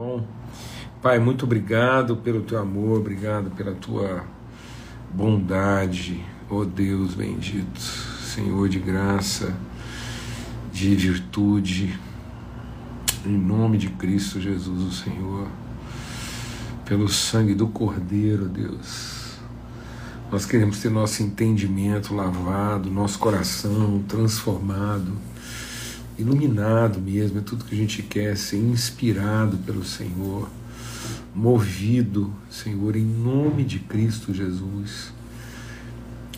bom? Pai, muito obrigado pelo teu amor, obrigado pela tua bondade, ó oh Deus bendito, Senhor de graça, de virtude, em nome de Cristo Jesus, o Senhor, pelo sangue do Cordeiro, Deus. Nós queremos ter nosso entendimento lavado, nosso coração transformado iluminado mesmo, é tudo que a gente quer, ser inspirado pelo Senhor, movido, Senhor, em nome de Cristo Jesus.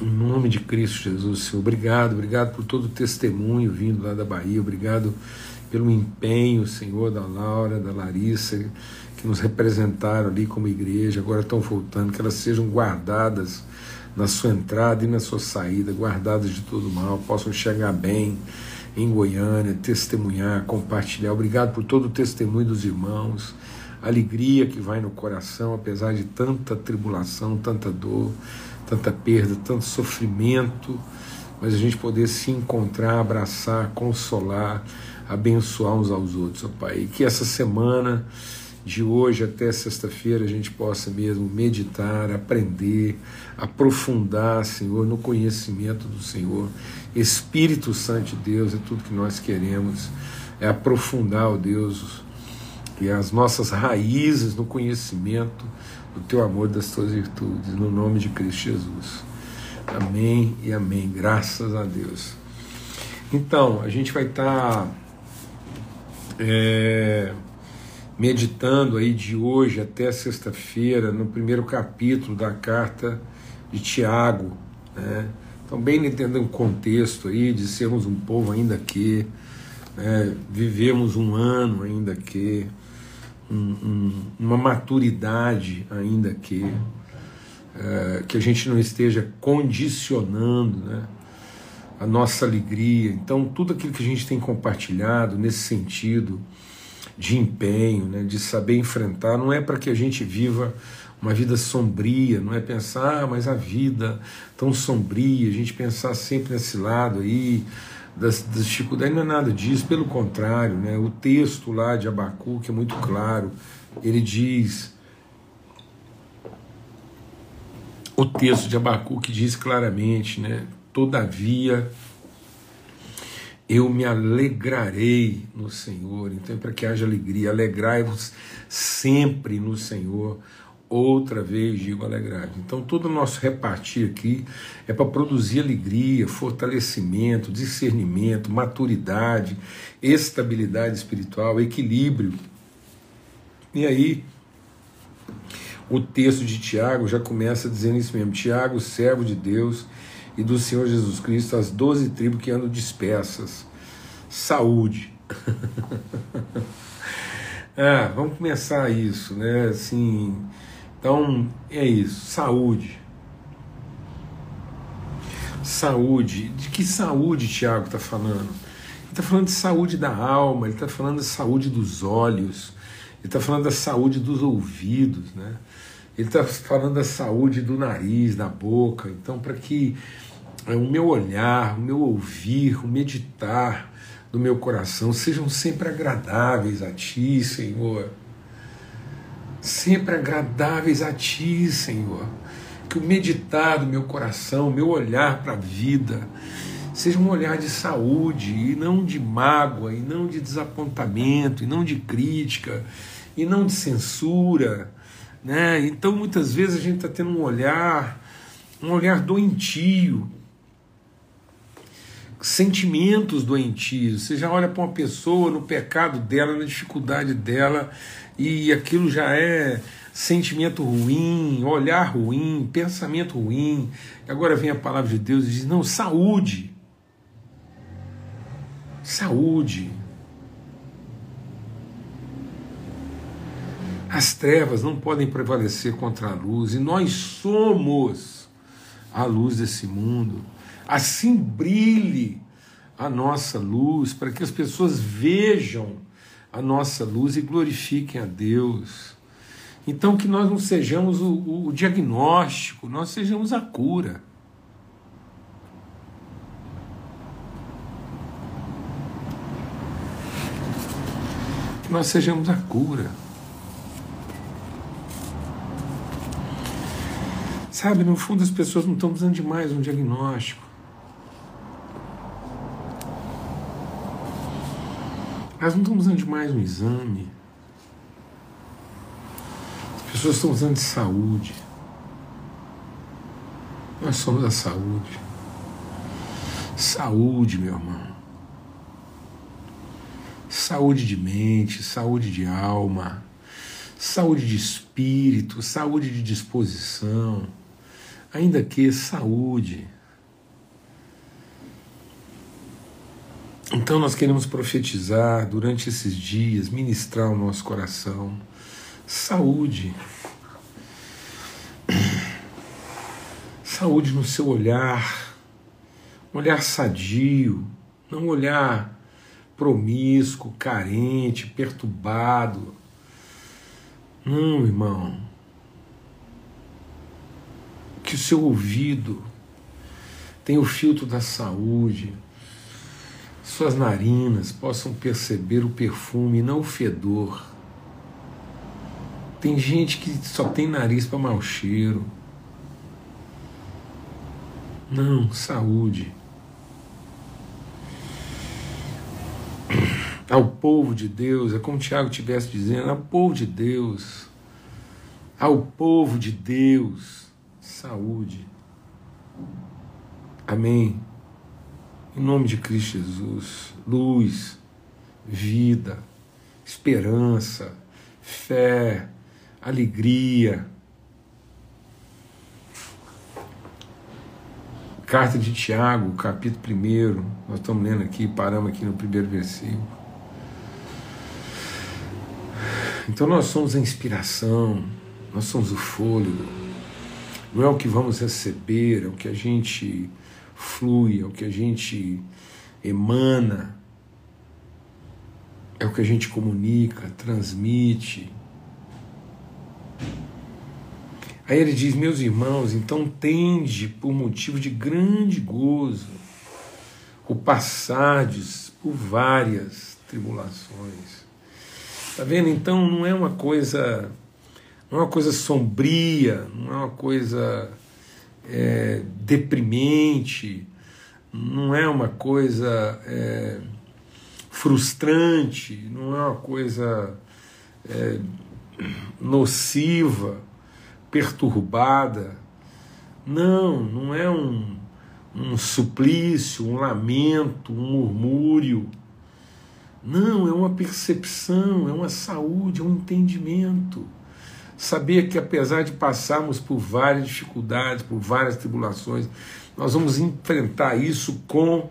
Em nome de Cristo Jesus, Senhor. Obrigado, obrigado por todo o testemunho vindo lá da Bahia, obrigado pelo empenho, Senhor, da Laura, da Larissa, que nos representaram ali como igreja, agora estão voltando, que elas sejam guardadas na sua entrada e na sua saída, guardadas de todo mal, possam chegar bem em Goiânia, testemunhar, compartilhar. Obrigado por todo o testemunho dos irmãos, alegria que vai no coração, apesar de tanta tribulação, tanta dor, tanta perda, tanto sofrimento, mas a gente poder se encontrar, abraçar, consolar, abençoar uns aos outros, ó Pai. E que essa semana de hoje até sexta-feira a gente possa mesmo meditar, aprender, aprofundar, Senhor, no conhecimento do Senhor. Espírito Santo de Deus é tudo que nós queremos, é aprofundar, ó Deus, e as nossas raízes no conhecimento do teu amor, das tuas virtudes, no nome de Cristo Jesus. Amém e amém. Graças a Deus. Então, a gente vai estar. Tá, é meditando aí de hoje até sexta-feira no primeiro capítulo da carta de Tiago, né? Então, bem entendendo o contexto aí de sermos um povo ainda que, né, vivemos um ano ainda que, um, um, uma maturidade ainda que, é, que a gente não esteja condicionando né, a nossa alegria. Então, tudo aquilo que a gente tem compartilhado nesse sentido, de empenho, né, de saber enfrentar, não é para que a gente viva uma vida sombria, não é pensar, ah, mas a vida tão sombria, a gente pensar sempre nesse lado aí das, das dificuldades, não é nada disso, pelo contrário, né, o texto lá de Abacuque é muito claro, ele diz, o texto de Abacuque diz claramente, né, todavia eu me alegrarei no Senhor. Então, é para que haja alegria, alegrai-vos sempre no Senhor. Outra vez digo alegrai-vos. Então, todo o nosso repartir aqui é para produzir alegria, fortalecimento, discernimento, maturidade, estabilidade espiritual, equilíbrio. E aí, o texto de Tiago já começa dizendo isso mesmo: Tiago, servo de Deus e do Senhor Jesus Cristo as doze tribos que andam dispersas. Saúde. ah, vamos começar isso, né? Assim, então é isso, saúde. Saúde. De que saúde Tiago está falando? Ele está falando de saúde da alma, ele está falando da saúde dos olhos, ele está falando da saúde dos ouvidos, né? Ele está falando da saúde do nariz, da boca. Então, para que é, o meu olhar, o meu ouvir, o meditar do meu coração sejam sempre agradáveis a Ti, Senhor. Sempre agradáveis a Ti, Senhor. Que o meditar do meu coração, o meu olhar para a vida, seja um olhar de saúde e não de mágoa, e não de desapontamento, e não de crítica, e não de censura. Né? Então muitas vezes a gente está tendo um olhar, um olhar doentio, sentimentos doentios. Você já olha para uma pessoa no pecado dela, na dificuldade dela, e aquilo já é sentimento ruim, olhar ruim, pensamento ruim. E agora vem a palavra de Deus e diz: não, saúde. Saúde. As trevas não podem prevalecer contra a luz, e nós somos a luz desse mundo. Assim brilhe a nossa luz, para que as pessoas vejam a nossa luz e glorifiquem a Deus. Então, que nós não sejamos o, o diagnóstico, nós sejamos a cura. Que nós sejamos a cura. Sabe, no fundo as pessoas não estão precisando de mais um diagnóstico. Elas não estão precisando de mais um exame. As pessoas estão precisando de saúde. Nós somos a saúde. Saúde, meu irmão. Saúde de mente, saúde de alma, saúde de espírito, saúde de disposição, ainda que saúde. Então nós queremos profetizar durante esses dias, ministrar o nosso coração. Saúde. Saúde no seu olhar, um olhar sadio, não um olhar promíscuo, carente, perturbado. Não, irmão. Que o seu ouvido tenha o filtro da saúde, suas narinas possam perceber o perfume não o fedor. Tem gente que só tem nariz para mau cheiro. Não, saúde. Ao povo de Deus, é como Tiago estivesse dizendo, ao povo de Deus, ao povo de Deus, saúde. Amém. Em nome de Cristo Jesus, luz, vida, esperança, fé, alegria, Carta de Tiago, capítulo 1, nós estamos lendo aqui, paramos aqui no primeiro versículo. Então nós somos a inspiração, nós somos o fôlego, não é o que vamos receber, é o que a gente flui, é o que a gente emana, é o que a gente comunica, transmite. Aí ele diz: Meus irmãos, então tende por motivo de grande gozo o passardes por várias tribulações. Tá vendo? Então não é uma coisa, não é uma coisa sombria, não é uma coisa é, deprimente, não é uma coisa é, frustrante, não é uma coisa é, nociva perturbada. Não, não é um, um suplício, um lamento, um murmúrio. Não, é uma percepção, é uma saúde, é um entendimento. Saber que apesar de passarmos por várias dificuldades, por várias tribulações, nós vamos enfrentar isso com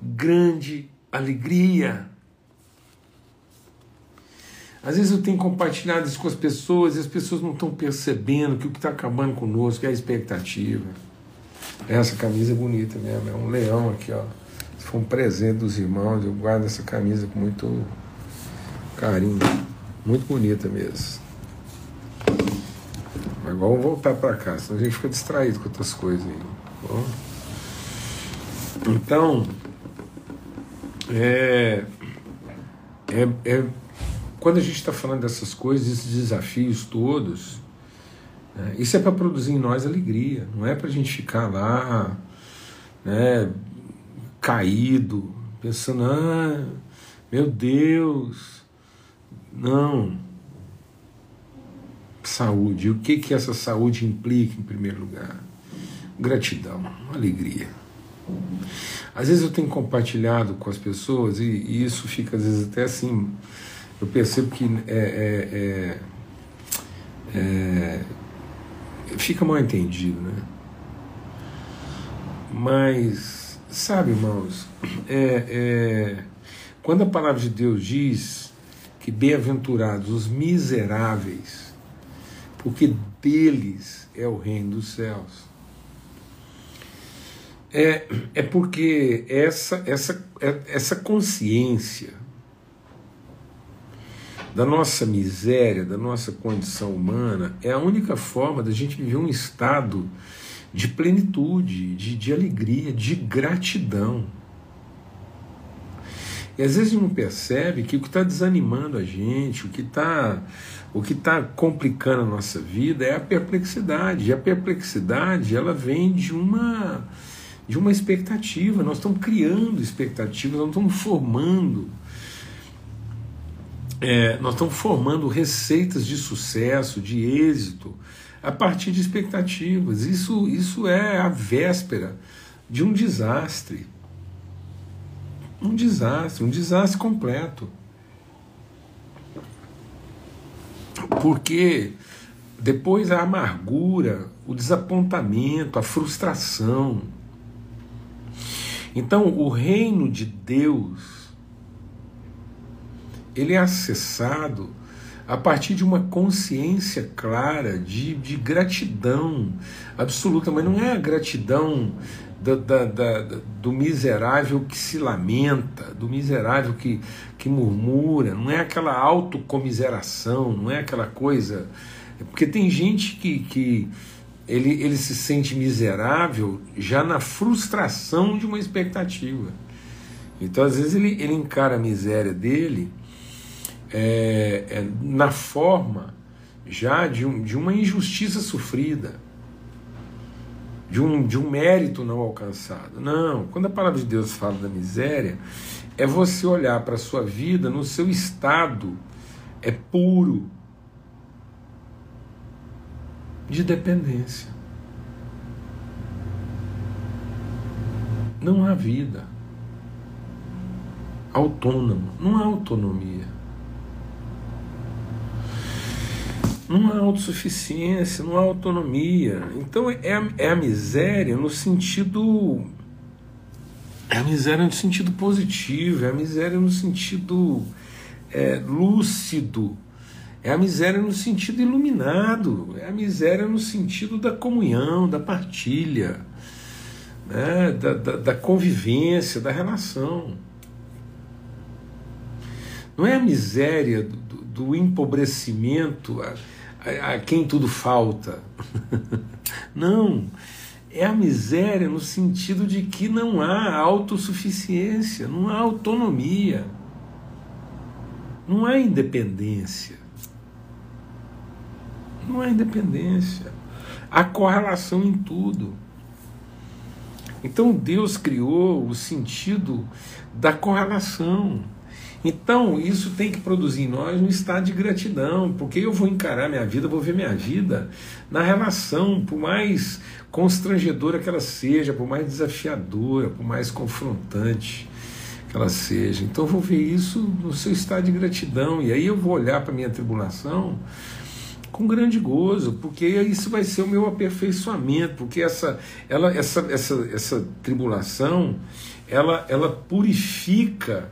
grande alegria. Às vezes eu tenho compartilhado isso com as pessoas e as pessoas não estão percebendo que o que está acabando conosco é a expectativa. Essa camisa é bonita mesmo, é um leão aqui, ó. Se for um presente dos irmãos, eu guardo essa camisa com muito carinho. Muito bonita mesmo. Agora vamos voltar para cá, senão a gente fica distraído com outras coisas aí. Tá bom? Então, é, é, é quando a gente está falando dessas coisas, esses desafios todos, né, isso é para produzir em nós alegria, não é para a gente ficar lá né, caído, pensando, ah, meu Deus, não. Saúde, o que, que essa saúde implica em primeiro lugar? Gratidão, alegria. Às vezes eu tenho compartilhado com as pessoas e, e isso fica às vezes até assim eu percebo que é, é, é, é, fica mal entendido, né? Mas, sabe, irmãos, é, é, quando a palavra de Deus diz que bem-aventurados os miseráveis, porque deles é o reino dos céus. É, é porque essa, essa, essa consciência da nossa miséria, da nossa condição humana, é a única forma da gente viver um estado de plenitude, de, de alegria, de gratidão. E às vezes não percebe que o que está desanimando a gente, o que está o que está complicando a nossa vida é a perplexidade. E a perplexidade ela vem de uma de uma expectativa. Nós estamos criando expectativas, nós estamos formando é, nós estamos formando receitas de sucesso, de êxito, a partir de expectativas. Isso, isso é a véspera de um desastre. Um desastre, um desastre completo. Porque depois a amargura, o desapontamento, a frustração. Então, o reino de Deus ele é acessado a partir de uma consciência clara de, de gratidão absoluta, mas não é a gratidão da, do miserável que se lamenta, do miserável que, que murmura, não é aquela autocomiseração, não é aquela coisa. Porque tem gente que, que ele, ele se sente miserável já na frustração de uma expectativa. Então, às vezes, ele, ele encara a miséria dele é, é, na forma já de, um, de uma injustiça sofrida, de um, de um mérito não alcançado. Não, quando a palavra de Deus fala da miséria, é você olhar para a sua vida no seu estado é puro de dependência. Não há vida autônoma, não há autonomia. Não há autossuficiência, não há autonomia. Então é, é a miséria no sentido. É a miséria no sentido positivo, é a miséria no sentido é, lúcido, é a miséria no sentido iluminado, é a miséria no sentido da comunhão, da partilha, né, da, da, da convivência, da relação. Não é a miséria do, do empobrecimento, a, a quem tudo falta. não. É a miséria no sentido de que não há autossuficiência, não há autonomia, não há independência. Não há independência. Há correlação em tudo. Então Deus criou o sentido da correlação. Então, isso tem que produzir em nós um estado de gratidão, porque eu vou encarar minha vida, vou ver minha vida na relação, por mais constrangedora que ela seja, por mais desafiadora, por mais confrontante que ela seja. Então, eu vou ver isso no seu estado de gratidão, e aí eu vou olhar para a minha tribulação com grande gozo, porque isso vai ser o meu aperfeiçoamento, porque essa, ela, essa, essa, essa tribulação ela, ela purifica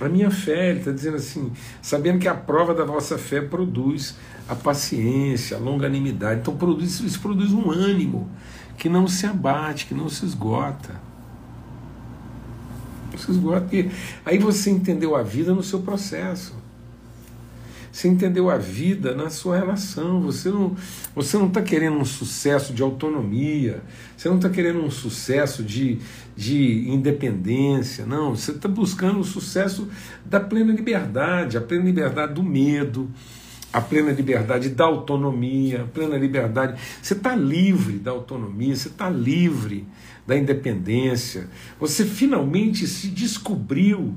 a minha fé, ele está dizendo assim, sabendo que a prova da vossa fé produz a paciência, a longanimidade. Então produz, isso produz um ânimo que não se abate, que não se esgota. Não se esgota, aí você entendeu a vida no seu processo. Você entendeu a vida na sua relação. Você não você não está querendo um sucesso de autonomia. Você não está querendo um sucesso de, de independência. Não. Você está buscando o sucesso da plena liberdade, a plena liberdade do medo, a plena liberdade da autonomia, a plena liberdade. Você está livre da autonomia. Você está livre da independência. Você finalmente se descobriu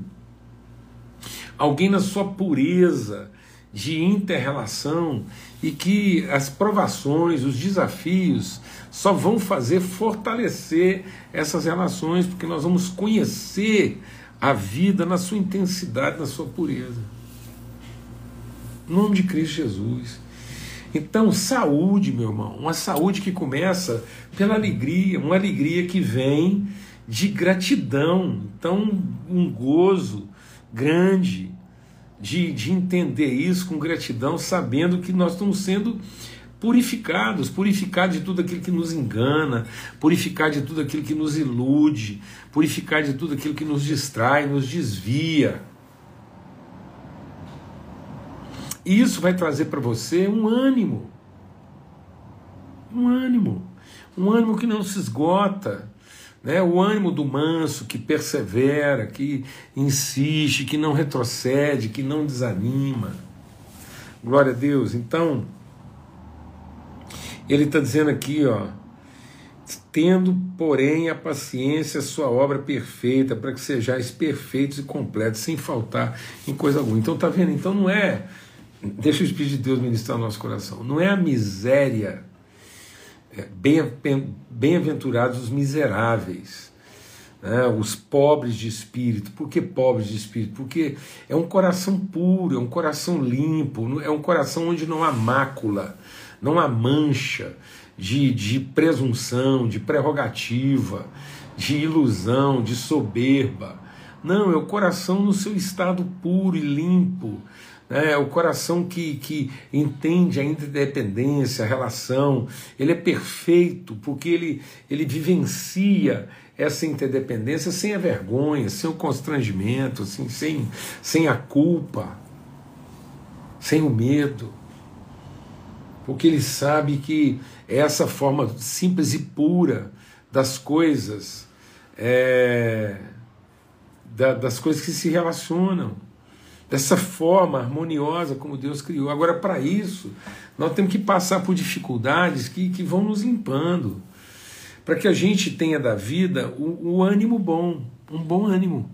alguém na sua pureza de interrelação e que as provações, os desafios só vão fazer fortalecer essas relações, porque nós vamos conhecer a vida na sua intensidade, na sua pureza. Em nome de Cristo Jesus. Então, saúde, meu irmão, uma saúde que começa pela alegria, uma alegria que vem de gratidão. Então, um gozo grande de, de entender isso com gratidão, sabendo que nós estamos sendo purificados, purificados de tudo aquilo que nos engana, purificar de tudo aquilo que nos ilude, purificar de tudo aquilo que nos distrai, nos desvia. E isso vai trazer para você um ânimo. Um ânimo. Um ânimo que não se esgota, Né? O ânimo do manso que persevera, que insiste, que não retrocede, que não desanima. Glória a Deus. Então, ele está dizendo aqui, ó, tendo, porém, a paciência, a sua obra perfeita, para que sejais perfeitos e completos, sem faltar em coisa alguma. Então, tá vendo? Então não é. Deixa o Espírito de Deus ministrar o nosso coração. Não é a miséria. É, bem-aventurados os miseráveis, né, os pobres de espírito. Por que pobres de espírito? Porque é um coração puro, é um coração limpo, é um coração onde não há mácula, não há mancha de, de presunção, de prerrogativa, de ilusão, de soberba. Não, é o coração no seu estado puro e limpo. Né? É o coração que, que entende a interdependência, a relação. Ele é perfeito porque ele, ele vivencia essa interdependência sem a vergonha, sem o constrangimento, assim, sem, sem a culpa, sem o medo. Porque ele sabe que é essa forma simples e pura das coisas, é, da, das coisas que se relacionam, dessa forma harmoniosa como Deus criou. Agora, para isso, nós temos que passar por dificuldades que, que vão nos limpando, para que a gente tenha da vida o, o ânimo bom, um bom ânimo.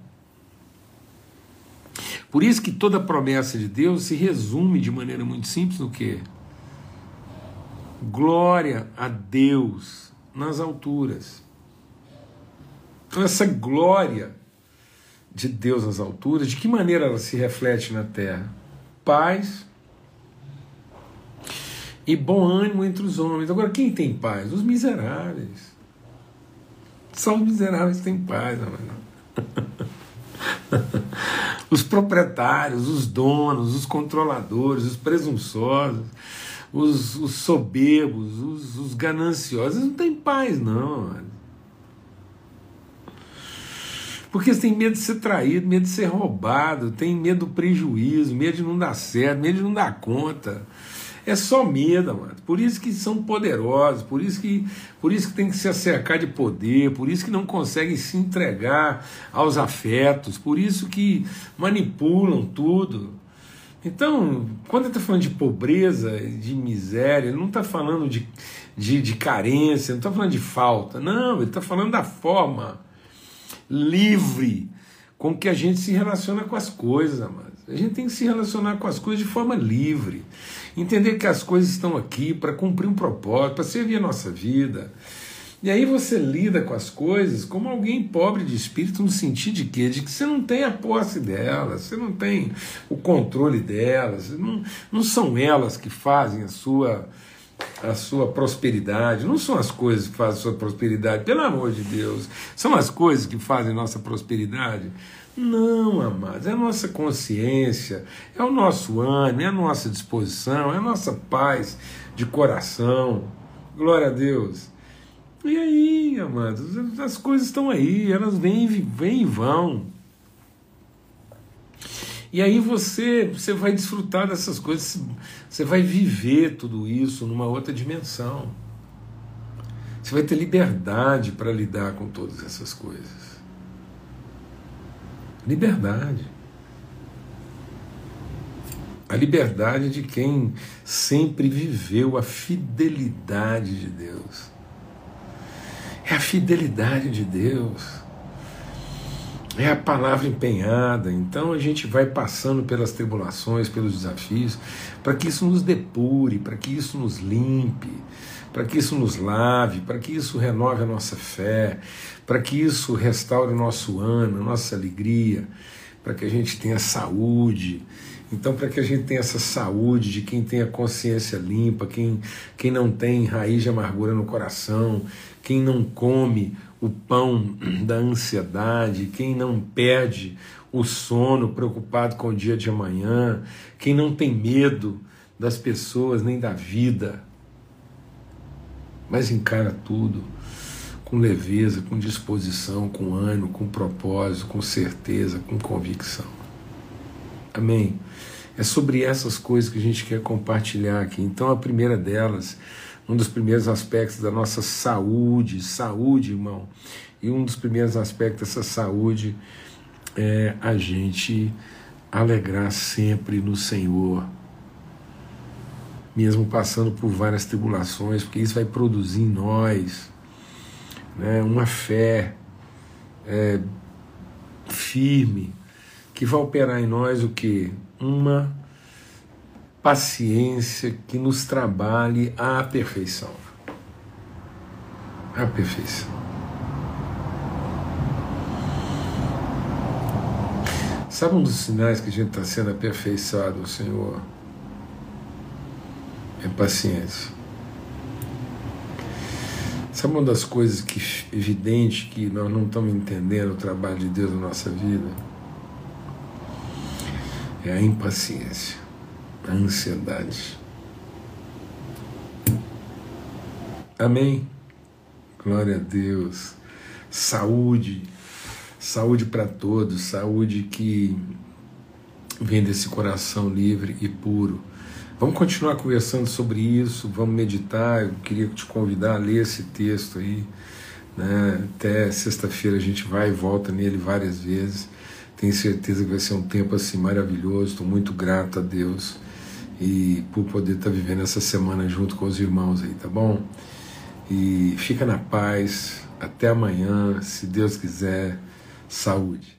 Por isso que toda promessa de Deus se resume de maneira muito simples no que? Glória a Deus nas alturas. Então, essa glória de Deus nas alturas, de que maneira ela se reflete na terra? Paz e bom ânimo entre os homens. Agora, quem tem paz? Os miseráveis. Só os miseráveis têm paz, amado. os proprietários, os donos, os controladores, os presunçosos os, os soberbos, os, os, gananciosos, não têm paz, não. Porque eles têm medo de ser traído, medo de ser roubado, tem medo do prejuízo, medo de não dar certo, medo de não dar conta. É só medo, mano. Por isso que são poderosos, por isso que, por isso que tem que se acercar de poder, por isso que não conseguem se entregar aos afetos, por isso que manipulam tudo. Então, quando ele está falando de pobreza, de miséria, ele não está falando de, de, de, carência, não está falando de falta, não, ele está falando da forma livre com que a gente se relaciona com as coisas, amados. A gente tem que se relacionar com as coisas de forma livre, entender que as coisas estão aqui para cumprir um propósito, para servir a nossa vida. E aí você lida com as coisas como alguém pobre de espírito no sentido de? De que você não tem a posse delas, você não tem o controle delas, não, não são elas que fazem a sua a sua prosperidade, não são as coisas que fazem a sua prosperidade, pelo amor de Deus, são as coisas que fazem nossa prosperidade. Não, amados, é a nossa consciência, é o nosso ânimo, é a nossa disposição, é a nossa paz de coração. Glória a Deus. E aí, amados, as coisas estão aí, elas vêm, vêm e vão. E aí você, você vai desfrutar dessas coisas, você vai viver tudo isso numa outra dimensão. Você vai ter liberdade para lidar com todas essas coisas. Liberdade. A liberdade de quem sempre viveu a fidelidade de Deus. É a fidelidade de Deus. É a palavra empenhada. Então a gente vai passando pelas tribulações, pelos desafios, para que isso nos depure, para que isso nos limpe, para que isso nos lave, para que isso renove a nossa fé, para que isso restaure o nosso ânimo, a nossa alegria, para que a gente tenha saúde. Então, para que a gente tenha essa saúde de quem tem a consciência limpa, quem, quem não tem raiz de amargura no coração, quem não come o pão da ansiedade, quem não perde o sono preocupado com o dia de amanhã, quem não tem medo das pessoas nem da vida, mas encara tudo com leveza, com disposição, com ânimo, com propósito, com certeza, com convicção. Amém. É sobre essas coisas que a gente quer compartilhar aqui. Então, a primeira delas um dos primeiros aspectos da nossa saúde, saúde, irmão, E um dos primeiros aspectos dessa saúde é a gente alegrar sempre no Senhor, mesmo passando por várias tribulações, porque isso vai produzir em nós né, uma fé é, firme que vai operar em nós o que? Uma paciência que nos trabalhe à perfeição. À perfeição. Sabe um dos sinais que a gente está sendo aperfeiçoado ao Senhor? É paciência. Sabe uma das coisas que evidente que nós não estamos entendendo o trabalho de Deus na nossa vida? É a impaciência, a ansiedade. Amém. Glória a Deus. Saúde Saúde para todos, saúde que vem desse coração livre e puro. Vamos continuar conversando sobre isso, vamos meditar. Eu queria te convidar a ler esse texto aí. Né? Até sexta-feira a gente vai e volta nele várias vezes. Tenho certeza que vai ser um tempo assim maravilhoso. Estou muito grato a Deus e por poder estar tá vivendo essa semana junto com os irmãos aí, tá bom? E fica na paz. Até amanhã, se Deus quiser saúde.